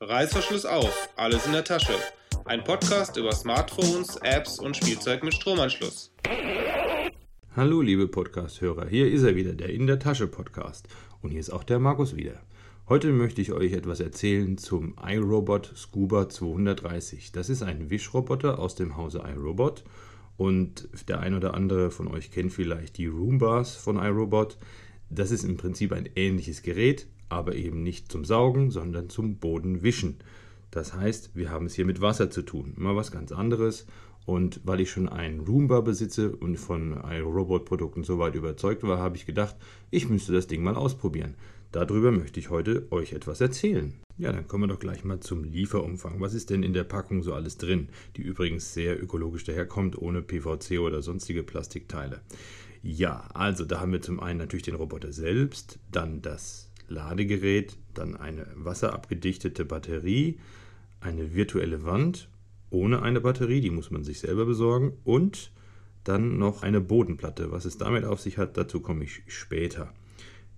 Reißverschluss auf, alles in der Tasche. Ein Podcast über Smartphones, Apps und Spielzeug mit Stromanschluss. Hallo liebe Podcast-Hörer, hier ist er wieder, der In der Tasche Podcast. Und hier ist auch der Markus wieder. Heute möchte ich euch etwas erzählen zum iRobot Scuba 230. Das ist ein Wischroboter aus dem Hause iRobot. Und der ein oder andere von euch kennt vielleicht die Roombars von iRobot. Das ist im Prinzip ein ähnliches Gerät, aber eben nicht zum Saugen, sondern zum Bodenwischen. Das heißt, wir haben es hier mit Wasser zu tun. Mal was ganz anderes. Und weil ich schon einen Roomba besitze und von iRobot-Produkten soweit überzeugt war, habe ich gedacht, ich müsste das Ding mal ausprobieren. Darüber möchte ich heute euch etwas erzählen. Ja, dann kommen wir doch gleich mal zum Lieferumfang. Was ist denn in der Packung so alles drin, die übrigens sehr ökologisch daherkommt, ohne PVC oder sonstige Plastikteile? Ja, also da haben wir zum einen natürlich den Roboter selbst, dann das Ladegerät, dann eine wasserabgedichtete Batterie, eine virtuelle Wand ohne eine Batterie, die muss man sich selber besorgen und dann noch eine Bodenplatte. Was es damit auf sich hat, dazu komme ich später.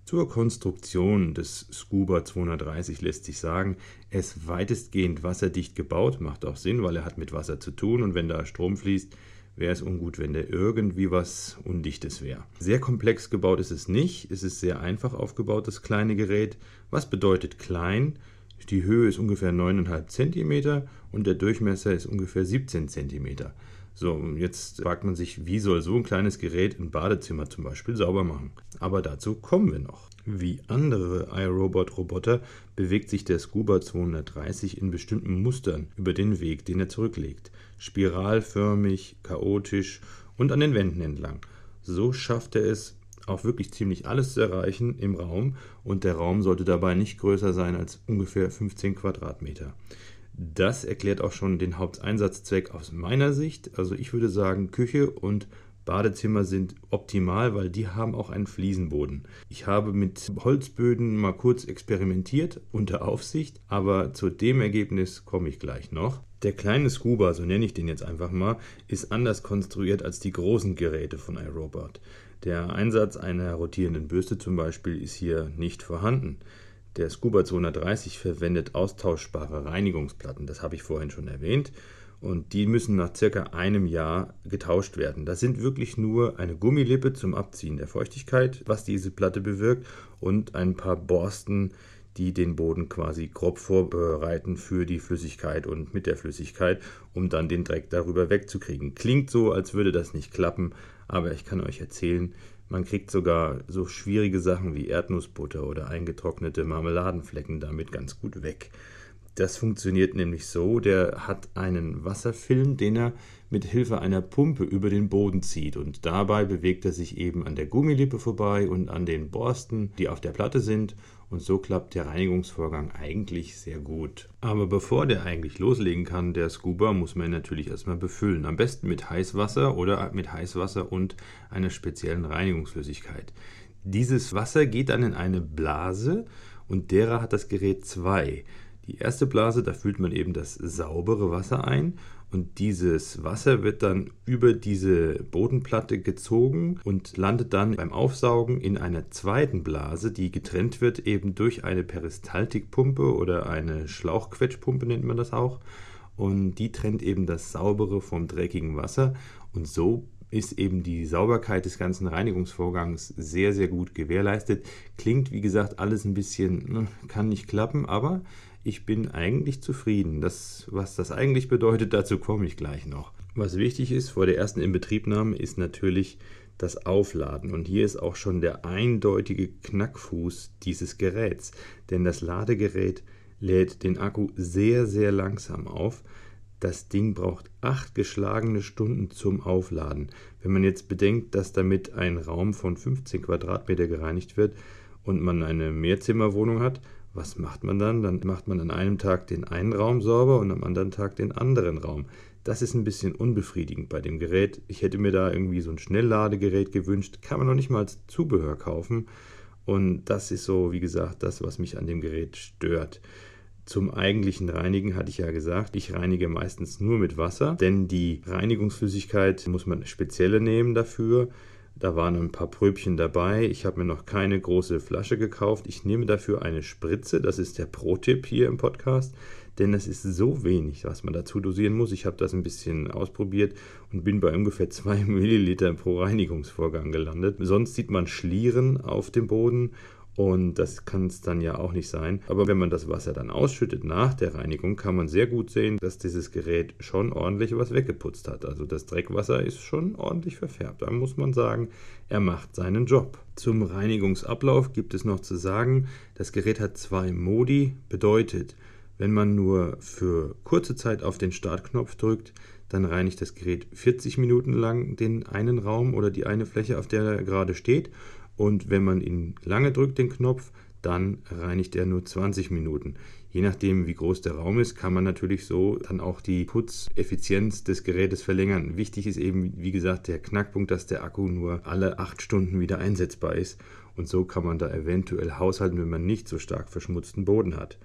Zur Konstruktion des Scuba 230 lässt sich sagen, er ist weitestgehend wasserdicht gebaut, macht auch Sinn, weil er hat mit Wasser zu tun und wenn da Strom fließt, wäre es ungut, wenn der irgendwie was Undichtes wäre. Sehr komplex gebaut ist es nicht, es ist sehr einfach aufgebaut, das kleine Gerät. Was bedeutet klein? Die Höhe ist ungefähr 9,5 cm und der Durchmesser ist ungefähr 17 cm. So, jetzt fragt man sich, wie soll so ein kleines Gerät ein Badezimmer zum Beispiel sauber machen? Aber dazu kommen wir noch. Wie andere iRobot-Roboter bewegt sich der Scuba 230 in bestimmten Mustern über den Weg, den er zurücklegt. Spiralförmig, chaotisch und an den Wänden entlang. So schafft er es, auch wirklich ziemlich alles zu erreichen im Raum und der Raum sollte dabei nicht größer sein als ungefähr 15 Quadratmeter. Das erklärt auch schon den Haupteinsatzzweck aus meiner Sicht. Also ich würde sagen, Küche und Badezimmer sind optimal, weil die haben auch einen Fliesenboden. Ich habe mit Holzböden mal kurz experimentiert unter Aufsicht, aber zu dem Ergebnis komme ich gleich noch. Der kleine Scuba, so nenne ich den jetzt einfach mal, ist anders konstruiert als die großen Geräte von iRobot. Der Einsatz einer rotierenden Bürste zum Beispiel ist hier nicht vorhanden. Der Scuba 230 verwendet austauschbare Reinigungsplatten, das habe ich vorhin schon erwähnt, und die müssen nach circa einem Jahr getauscht werden. Das sind wirklich nur eine Gummilippe zum Abziehen der Feuchtigkeit, was diese Platte bewirkt, und ein paar Borsten, die den Boden quasi grob vorbereiten für die Flüssigkeit und mit der Flüssigkeit, um dann den Dreck darüber wegzukriegen. Klingt so, als würde das nicht klappen, aber ich kann euch erzählen, man kriegt sogar so schwierige Sachen wie Erdnussbutter oder eingetrocknete Marmeladenflecken damit ganz gut weg. Das funktioniert nämlich so, der hat einen Wasserfilm, den er mit Hilfe einer Pumpe über den Boden zieht und dabei bewegt er sich eben an der Gummilippe vorbei und an den Borsten, die auf der Platte sind und so klappt der Reinigungsvorgang eigentlich sehr gut. Aber bevor der eigentlich loslegen kann, der Scuba, muss man natürlich erstmal befüllen. Am besten mit Heißwasser oder mit Heißwasser und einer speziellen Reinigungsflüssigkeit. Dieses Wasser geht dann in eine Blase und derer hat das Gerät zwei. Die erste Blase, da füllt man eben das saubere Wasser ein und dieses Wasser wird dann über diese Bodenplatte gezogen und landet dann beim Aufsaugen in einer zweiten Blase, die getrennt wird eben durch eine Peristaltikpumpe oder eine Schlauchquetschpumpe nennt man das auch. Und die trennt eben das saubere vom dreckigen Wasser und so ist eben die Sauberkeit des ganzen Reinigungsvorgangs sehr, sehr gut gewährleistet. Klingt, wie gesagt, alles ein bisschen, ne, kann nicht klappen, aber ich bin eigentlich zufrieden. Das, was das eigentlich bedeutet, dazu komme ich gleich noch. Was wichtig ist vor der ersten Inbetriebnahme, ist natürlich das Aufladen. Und hier ist auch schon der eindeutige Knackfuß dieses Geräts. Denn das Ladegerät lädt den Akku sehr, sehr langsam auf. Das Ding braucht acht geschlagene Stunden zum Aufladen. Wenn man jetzt bedenkt, dass damit ein Raum von 15 Quadratmeter gereinigt wird und man eine Mehrzimmerwohnung hat, was macht man dann? Dann macht man an einem Tag den einen Raum sauber und am anderen Tag den anderen Raum. Das ist ein bisschen unbefriedigend bei dem Gerät. Ich hätte mir da irgendwie so ein Schnellladegerät gewünscht. Kann man noch nicht mal als Zubehör kaufen. Und das ist so, wie gesagt, das, was mich an dem Gerät stört. Zum eigentlichen Reinigen hatte ich ja gesagt, ich reinige meistens nur mit Wasser, denn die Reinigungsflüssigkeit muss man spezielle nehmen dafür. Da waren ein paar Pröbchen dabei. Ich habe mir noch keine große Flasche gekauft. Ich nehme dafür eine Spritze. Das ist der Pro-Tipp hier im Podcast. Denn das ist so wenig, was man dazu dosieren muss. Ich habe das ein bisschen ausprobiert und bin bei ungefähr 2 Milliliter pro Reinigungsvorgang gelandet. Sonst sieht man Schlieren auf dem Boden und das kann es dann ja auch nicht sein. Aber wenn man das Wasser dann ausschüttet nach der Reinigung, kann man sehr gut sehen, dass dieses Gerät schon ordentlich was weggeputzt hat. Also das Dreckwasser ist schon ordentlich verfärbt. Da muss man sagen, er macht seinen Job. Zum Reinigungsablauf gibt es noch zu sagen, das Gerät hat zwei Modi. Bedeutet, wenn man nur für kurze Zeit auf den Startknopf drückt, dann reinigt das Gerät 40 Minuten lang den einen Raum oder die eine Fläche, auf der er gerade steht und wenn man ihn lange drückt, den Knopf, dann reinigt er nur 20 Minuten. Je nachdem, wie groß der Raum ist, kann man natürlich so dann auch die Putzeffizienz des Gerätes verlängern. Wichtig ist eben, wie gesagt, der Knackpunkt, dass der Akku nur alle 8 Stunden wieder einsetzbar ist. Und so kann man da eventuell haushalten, wenn man nicht so stark verschmutzten Boden hat.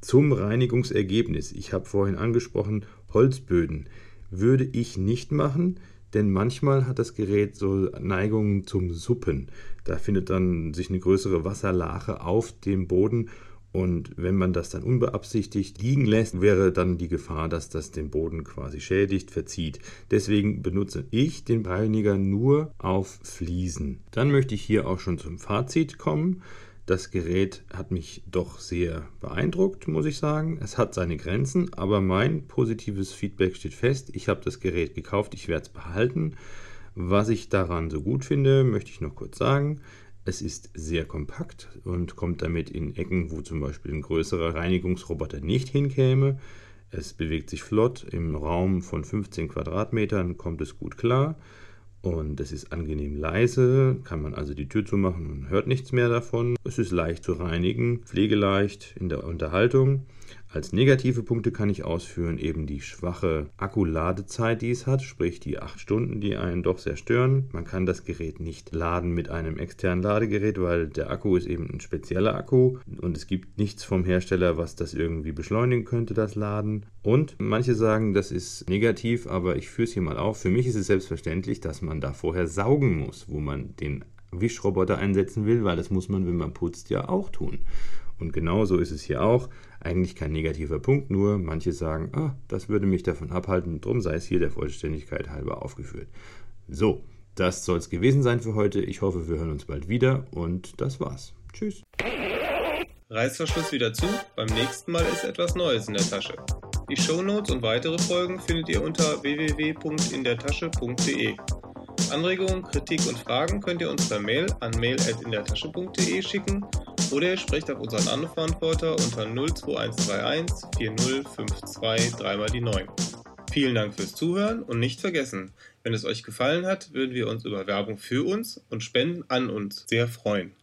Zum Reinigungsergebnis. Ich habe vorhin angesprochen, Holzböden würde ich nicht machen denn manchmal hat das Gerät so Neigungen zum Suppen. Da findet dann sich eine größere Wasserlache auf dem Boden und wenn man das dann unbeabsichtigt liegen lässt, wäre dann die Gefahr, dass das den Boden quasi schädigt, verzieht. Deswegen benutze ich den Reiniger nur auf Fliesen. Dann möchte ich hier auch schon zum Fazit kommen. Das Gerät hat mich doch sehr beeindruckt, muss ich sagen. Es hat seine Grenzen, aber mein positives Feedback steht fest. Ich habe das Gerät gekauft, ich werde es behalten. Was ich daran so gut finde, möchte ich noch kurz sagen. Es ist sehr kompakt und kommt damit in Ecken, wo zum Beispiel ein größerer Reinigungsroboter nicht hinkäme. Es bewegt sich flott. Im Raum von 15 Quadratmetern kommt es gut klar. Und es ist angenehm leise, kann man also die Tür zumachen und hört nichts mehr davon. Es ist leicht zu reinigen, pflegeleicht in der Unterhaltung. Als negative Punkte kann ich ausführen eben die schwache Akkuladezeit, die es hat, sprich die 8 Stunden, die einen doch sehr stören. Man kann das Gerät nicht laden mit einem externen Ladegerät, weil der Akku ist eben ein spezieller Akku und es gibt nichts vom Hersteller, was das irgendwie beschleunigen könnte, das Laden. Und manche sagen, das ist negativ, aber ich führe es hier mal auf. Für mich ist es selbstverständlich, dass man da vorher saugen muss, wo man den Wischroboter einsetzen will, weil das muss man, wenn man putzt, ja auch tun. Und genauso ist es hier auch. Eigentlich kein negativer Punkt, nur manche sagen, ah, das würde mich davon abhalten, drum sei es hier der Vollständigkeit halber aufgeführt. So, das soll es gewesen sein für heute. Ich hoffe, wir hören uns bald wieder und das war's. Tschüss. Reißverschluss wieder zu, beim nächsten Mal ist etwas Neues in der Tasche. Die Shownotes und weitere Folgen findet ihr unter www.indertasche.de. Anregungen, Kritik und Fragen könnt ihr uns per Mail an mail.indertasche.de schicken oder ihr sprecht auf unseren Anrufbeantworter unter 02131 4052 3 mal die 9. Vielen Dank fürs Zuhören und nicht vergessen, wenn es euch gefallen hat, würden wir uns über Werbung für uns und Spenden an uns sehr freuen.